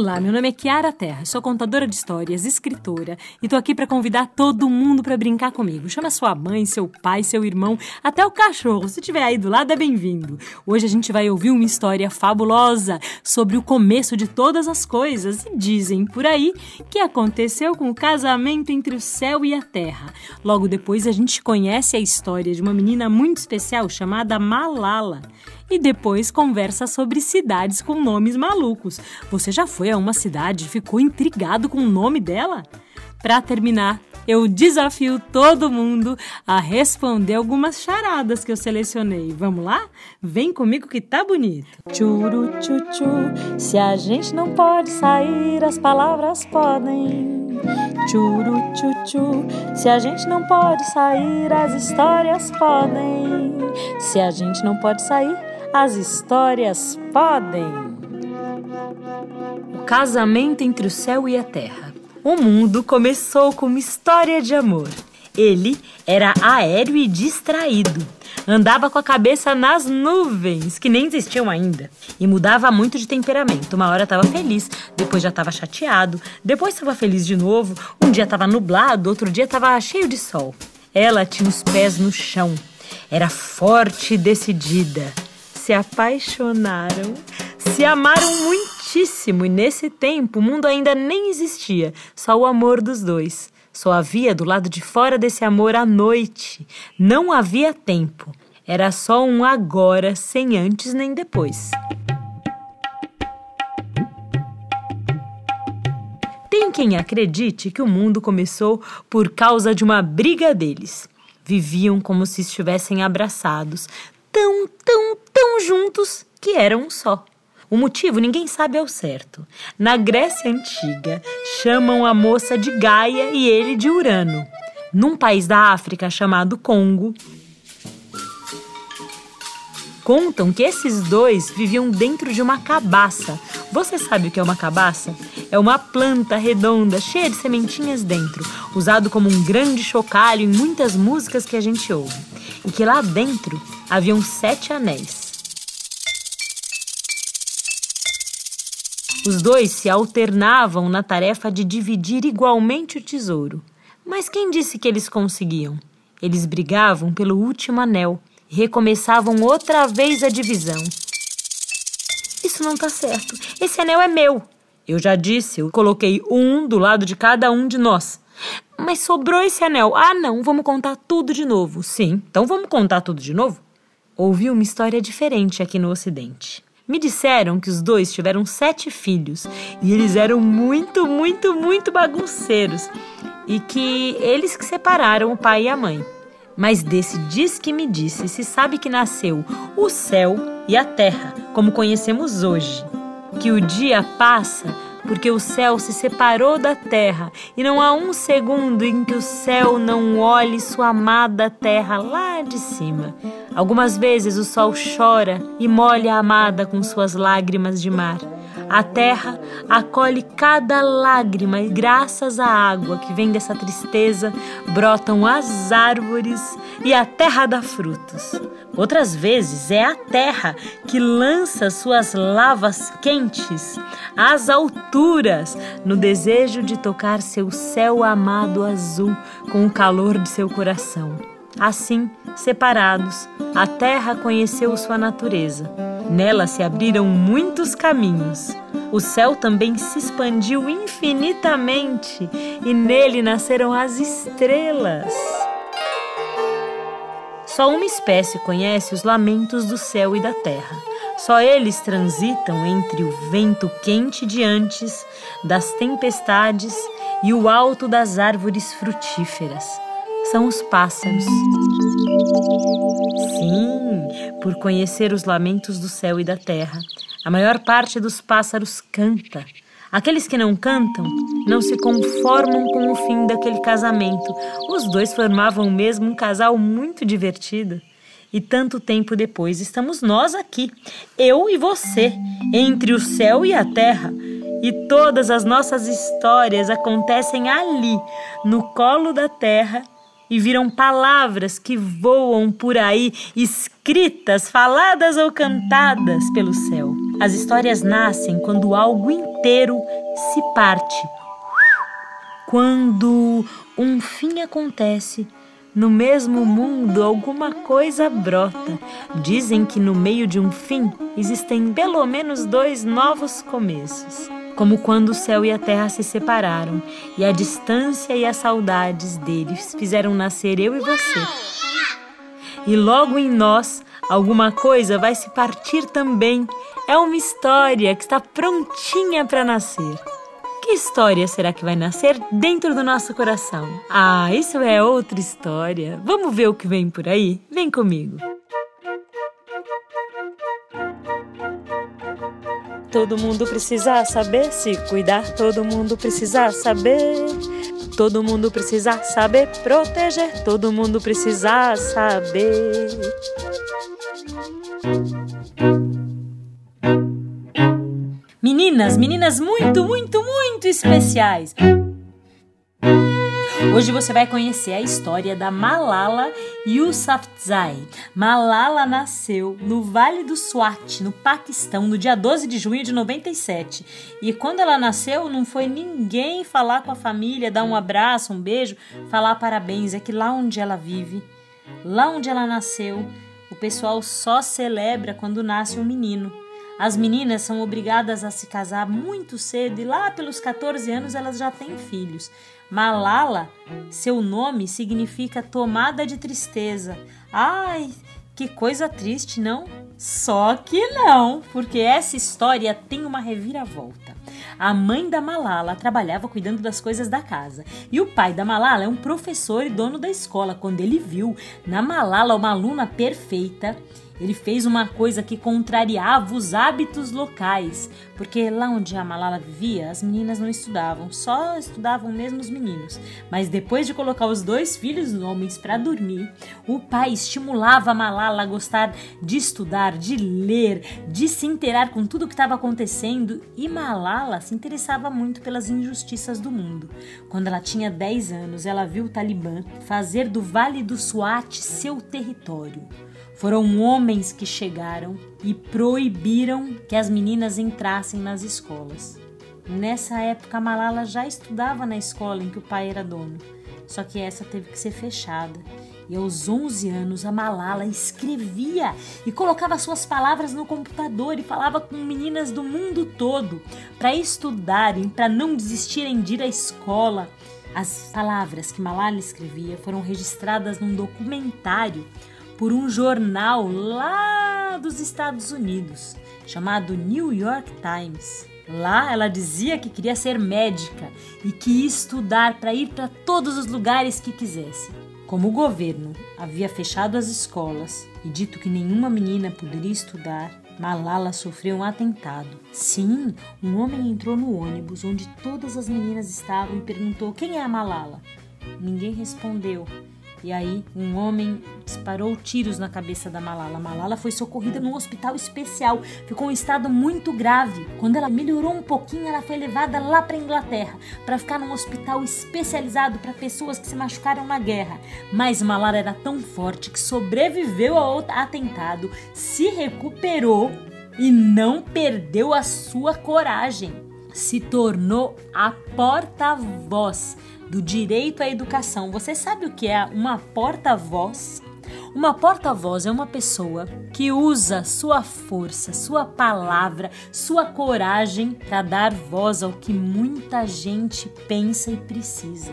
Olá, meu nome é Kiara Terra, sou contadora de histórias, escritora e tô aqui para convidar todo mundo para brincar comigo. Chama sua mãe, seu pai, seu irmão, até o cachorro. Se tiver aí do lado, é bem-vindo. Hoje a gente vai ouvir uma história fabulosa sobre o começo de todas as coisas e dizem por aí que aconteceu com o casamento entre o céu e a terra. Logo depois a gente conhece a história de uma menina muito especial chamada Malala e depois conversa sobre cidades com nomes malucos. Você já foi a uma cidade e ficou intrigado com o nome dela? Para terminar, eu desafio todo mundo a responder algumas charadas que eu selecionei. Vamos lá? Vem comigo que tá bonito. Churu tchu se a gente não pode sair, as palavras podem. Churu tchu se a gente não pode sair, as histórias podem. Se a gente não pode sair, as histórias podem. O casamento entre o céu e a terra. O mundo começou com uma história de amor. Ele era aéreo e distraído. Andava com a cabeça nas nuvens, que nem existiam ainda. E mudava muito de temperamento. Uma hora estava feliz, depois já estava chateado, depois estava feliz de novo. Um dia estava nublado, outro dia estava cheio de sol. Ela tinha os pés no chão. Era forte e decidida se apaixonaram, se amaram muitíssimo e nesse tempo o mundo ainda nem existia, só o amor dos dois. Só havia do lado de fora desse amor a noite. Não havia tempo. Era só um agora, sem antes nem depois. Tem quem acredite que o mundo começou por causa de uma briga deles. Viviam como se estivessem abraçados, tão, tão, tão juntos que eram um só. O motivo ninguém sabe ao certo. Na Grécia Antiga, chamam a moça de Gaia e ele de Urano. Num país da África chamado Congo, contam que esses dois viviam dentro de uma cabaça. Você sabe o que é uma cabaça? É uma planta redonda, cheia de sementinhas dentro, usado como um grande chocalho em muitas músicas que a gente ouve. E que lá dentro haviam sete anéis. Os dois se alternavam na tarefa de dividir igualmente o tesouro. Mas quem disse que eles conseguiam? Eles brigavam pelo último anel e recomeçavam outra vez a divisão. Isso não tá certo. Esse anel é meu. Eu já disse, eu coloquei um do lado de cada um de nós. Mas sobrou esse anel. Ah, não, vamos contar tudo de novo. Sim, então vamos contar tudo de novo? Ouvi uma história diferente aqui no Ocidente. Me disseram que os dois tiveram sete filhos e eles eram muito, muito, muito bagunceiros e que eles que separaram o pai e a mãe. Mas desse diz que me disse se sabe que nasceu o céu e a terra, como conhecemos hoje. Que o dia passa porque o céu se separou da terra e não há um segundo em que o céu não olhe sua amada terra lá de cima. Algumas vezes o sol chora e molha a amada com suas lágrimas de mar. A terra acolhe cada lágrima e, graças à água que vem dessa tristeza, brotam as árvores e a terra dá frutos. Outras vezes é a terra que lança suas lavas quentes às alturas no desejo de tocar seu céu amado azul com o calor de seu coração. Assim, separados, a terra conheceu sua natureza. Nela se abriram muitos caminhos. O céu também se expandiu infinitamente e nele nasceram as estrelas. Só uma espécie conhece os lamentos do céu e da terra. Só eles transitam entre o vento quente de antes, das tempestades e o alto das árvores frutíferas são os pássaros. Sim, por conhecer os lamentos do céu e da terra, a maior parte dos pássaros canta. Aqueles que não cantam não se conformam com o fim daquele casamento. Os dois formavam mesmo um casal muito divertido. E tanto tempo depois estamos nós aqui, eu e você, entre o céu e a terra. E todas as nossas histórias acontecem ali, no colo da terra, e viram palavras que voam por aí, escritas, faladas ou cantadas pelo céu. As histórias nascem quando algo inteiro se parte. Quando um fim acontece, no mesmo mundo alguma coisa brota. Dizem que no meio de um fim existem pelo menos dois novos começos. Como quando o céu e a terra se separaram e a distância e as saudades deles fizeram nascer eu e você. E logo em nós alguma coisa vai se partir também. É uma história que está prontinha para nascer. Que história será que vai nascer dentro do nosso coração? Ah, isso é outra história. Vamos ver o que vem por aí? Vem comigo. Todo mundo precisa saber se cuidar, todo mundo precisa saber. Todo mundo precisa saber proteger, todo mundo precisa saber. Meninas, meninas muito, muito, muito especiais. Hoje você vai conhecer a história da Malala Yousafzai. Malala nasceu no Vale do Swat, no Paquistão, no dia 12 de junho de 97. E quando ela nasceu, não foi ninguém falar com a família, dar um abraço, um beijo, falar parabéns. É que lá onde ela vive, lá onde ela nasceu, o pessoal só celebra quando nasce um menino. As meninas são obrigadas a se casar muito cedo e lá pelos 14 anos elas já têm filhos. Malala, seu nome significa tomada de tristeza. Ai, que coisa triste, não? Só que não, porque essa história tem uma reviravolta. A mãe da Malala trabalhava cuidando das coisas da casa e o pai da Malala é um professor e dono da escola. Quando ele viu na Malala uma aluna perfeita, ele fez uma coisa que contrariava os hábitos locais, porque lá onde a Malala vivia, as meninas não estudavam, só estudavam mesmo os meninos. Mas depois de colocar os dois filhos homens para dormir, o pai estimulava a Malala a gostar de estudar, de ler, de se inteirar com tudo o que estava acontecendo, e Malala se interessava muito pelas injustiças do mundo. Quando ela tinha 10 anos, ela viu o Talibã fazer do Vale do Swat seu território. Foram homens que chegaram e proibiram que as meninas entrassem nas escolas. Nessa época, Malala já estudava na escola em que o pai era dono, só que essa teve que ser fechada. E aos 11 anos, a Malala escrevia e colocava suas palavras no computador e falava com meninas do mundo todo para estudarem, para não desistirem de ir à escola. As palavras que Malala escrevia foram registradas num documentário por um jornal lá dos Estados Unidos, chamado New York Times. Lá ela dizia que queria ser médica e que ia estudar para ir para todos os lugares que quisesse. Como o governo havia fechado as escolas e dito que nenhuma menina poderia estudar, Malala sofreu um atentado. Sim, um homem entrou no ônibus onde todas as meninas estavam e perguntou: Quem é a Malala? Ninguém respondeu. E aí, um homem disparou tiros na cabeça da Malala. Malala foi socorrida num hospital especial, ficou em estado muito grave. Quando ela melhorou um pouquinho, ela foi levada lá para Inglaterra para ficar num hospital especializado para pessoas que se machucaram na guerra. Mas Malala era tão forte que sobreviveu ao atentado, se recuperou e não perdeu a sua coragem. Se tornou a porta-voz do direito à educação. Você sabe o que é uma porta-voz? Uma porta-voz é uma pessoa que usa sua força, sua palavra, sua coragem para dar voz ao que muita gente pensa e precisa.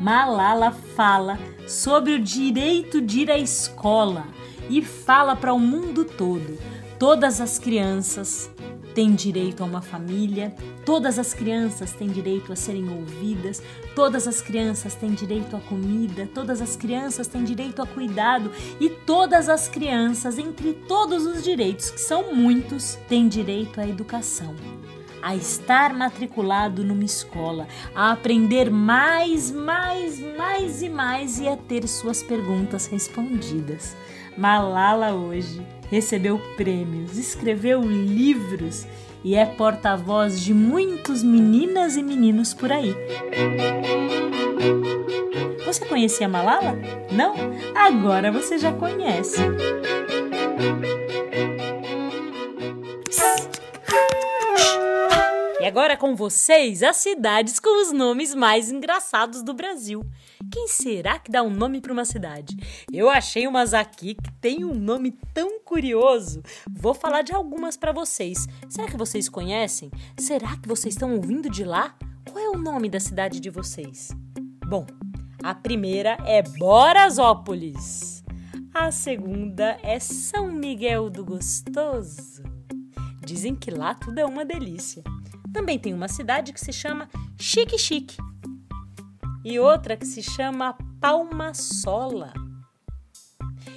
Malala fala sobre o direito de ir à escola e fala para o mundo todo. Todas as crianças têm direito a uma família, todas as crianças têm direito a serem ouvidas, todas as crianças têm direito a comida, todas as crianças têm direito a cuidado e todas as crianças, entre todos os direitos, que são muitos, têm direito à educação. A estar matriculado numa escola, a aprender mais, mais, mais e mais e a ter suas perguntas respondidas. Malala hoje recebeu prêmios, escreveu livros e é porta-voz de muitos meninas e meninos por aí. Você conhecia Malala? Não? Agora você já conhece. E agora com vocês, as cidades com os nomes mais engraçados do Brasil. Quem será que dá um nome para uma cidade? Eu achei umas aqui que tem um nome tão curioso. Vou falar de algumas para vocês. Será que vocês conhecem? Será que vocês estão ouvindo de lá? Qual é o nome da cidade de vocês? Bom, a primeira é Borasópolis. A segunda é São Miguel do Gostoso. Dizem que lá tudo é uma delícia. Também tem uma cidade que se chama Chique Chique e outra que se chama Palmasola.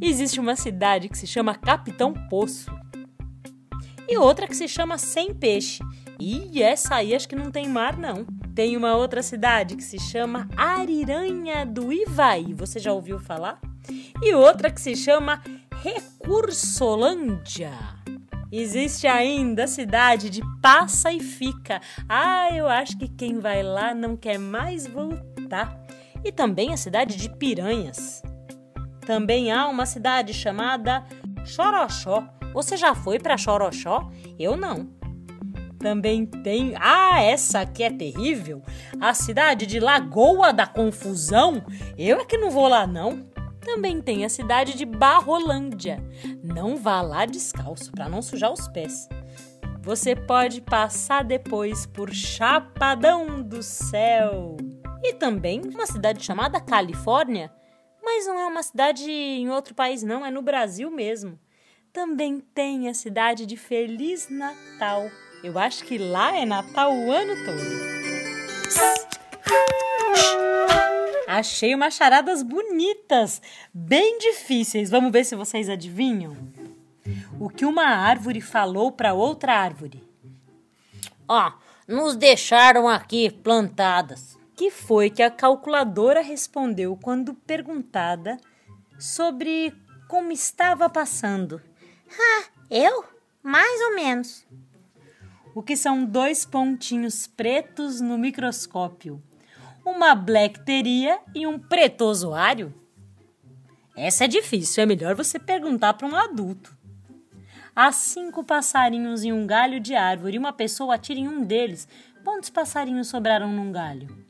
Existe uma cidade que se chama Capitão Poço e outra que se chama Sem Peixe. E essa aí acho que não tem mar, não. Tem uma outra cidade que se chama Ariranha do Ivaí. Você já ouviu falar? E outra que se chama Recursolândia. Existe ainda a cidade de Passa e Fica. Ah, eu acho que quem vai lá não quer mais voltar. E também a cidade de Piranhas. Também há uma cidade chamada Choroxó. Você já foi para Choroxó? Eu não. Também tem. Ah, essa aqui é terrível! A cidade de Lagoa da Confusão. Eu é que não vou lá, não. Também tem a cidade de Barrolândia. Não vá lá descalço para não sujar os pés. Você pode passar depois por Chapadão do Céu. E também uma cidade chamada Califórnia, mas não é uma cidade em outro país não, é no Brasil mesmo. Também tem a cidade de Feliz Natal. Eu acho que lá é Natal o ano todo. Achei umas charadas bonitas, bem difíceis. Vamos ver se vocês adivinham. O que uma árvore falou para outra árvore? Ó, oh, nos deixaram aqui plantadas. Que foi que a calculadora respondeu quando perguntada sobre como estava passando? Ah, eu? Mais ou menos. O que são dois pontinhos pretos no microscópio? uma blackteria e um pretozoário? Essa é difícil, é melhor você perguntar para um adulto. Há cinco passarinhos em um galho de árvore e uma pessoa atira em um deles. Quantos passarinhos sobraram num galho?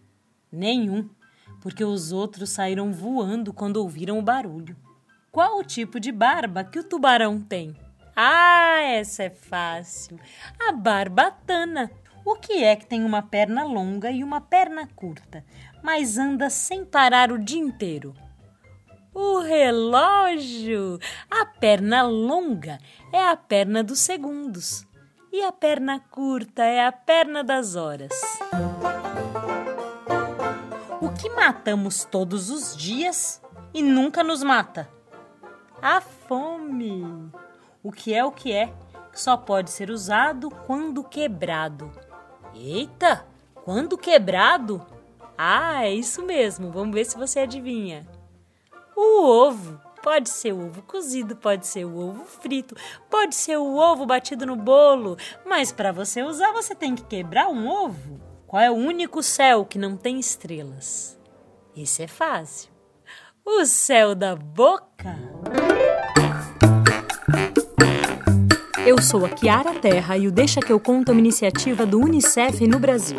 Nenhum, porque os outros saíram voando quando ouviram o barulho. Qual o tipo de barba que o tubarão tem? Ah, essa é fácil. A barbatana. O que é que tem uma perna longa e uma perna curta, mas anda sem parar o dia inteiro? O relógio! A perna longa é a perna dos segundos e a perna curta é a perna das horas. Que matamos todos os dias e nunca nos mata? A fome! O que é o que é? Só pode ser usado quando quebrado. Eita, quando quebrado? Ah, é isso mesmo. Vamos ver se você adivinha. O ovo. Pode ser o ovo cozido, pode ser o ovo frito, pode ser o ovo batido no bolo, mas para você usar você tem que quebrar um ovo. Qual é o único céu que não tem estrelas? Esse é fácil. O céu da boca. Eu sou a Kiara Terra e o Deixa que eu conto é uma iniciativa do UNICEF no Brasil.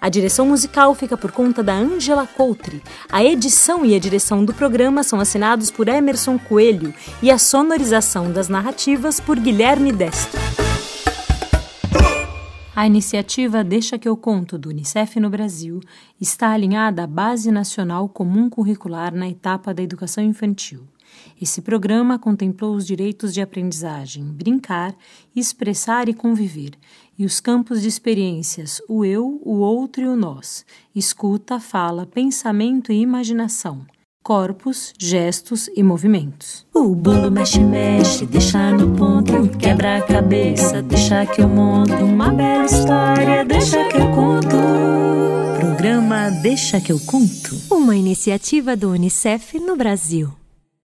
A direção musical fica por conta da Angela Coutre. A edição e a direção do programa são assinados por Emerson Coelho e a sonorização das narrativas por Guilherme Destro. A iniciativa Deixa que eu conto do Unicef no Brasil está alinhada à Base Nacional Comum Curricular na etapa da educação infantil. Esse programa contemplou os direitos de aprendizagem, brincar, expressar e conviver, e os campos de experiências o eu, o outro e o nós, escuta, fala, pensamento e imaginação, corpos, gestos e movimentos. O bolo mexe, mexe, deixa no ponto, quebra a cabeça, deixa que eu monto uma bela história, deixa que eu conto. Programa Deixa que eu conto. Uma iniciativa do Unicef no Brasil.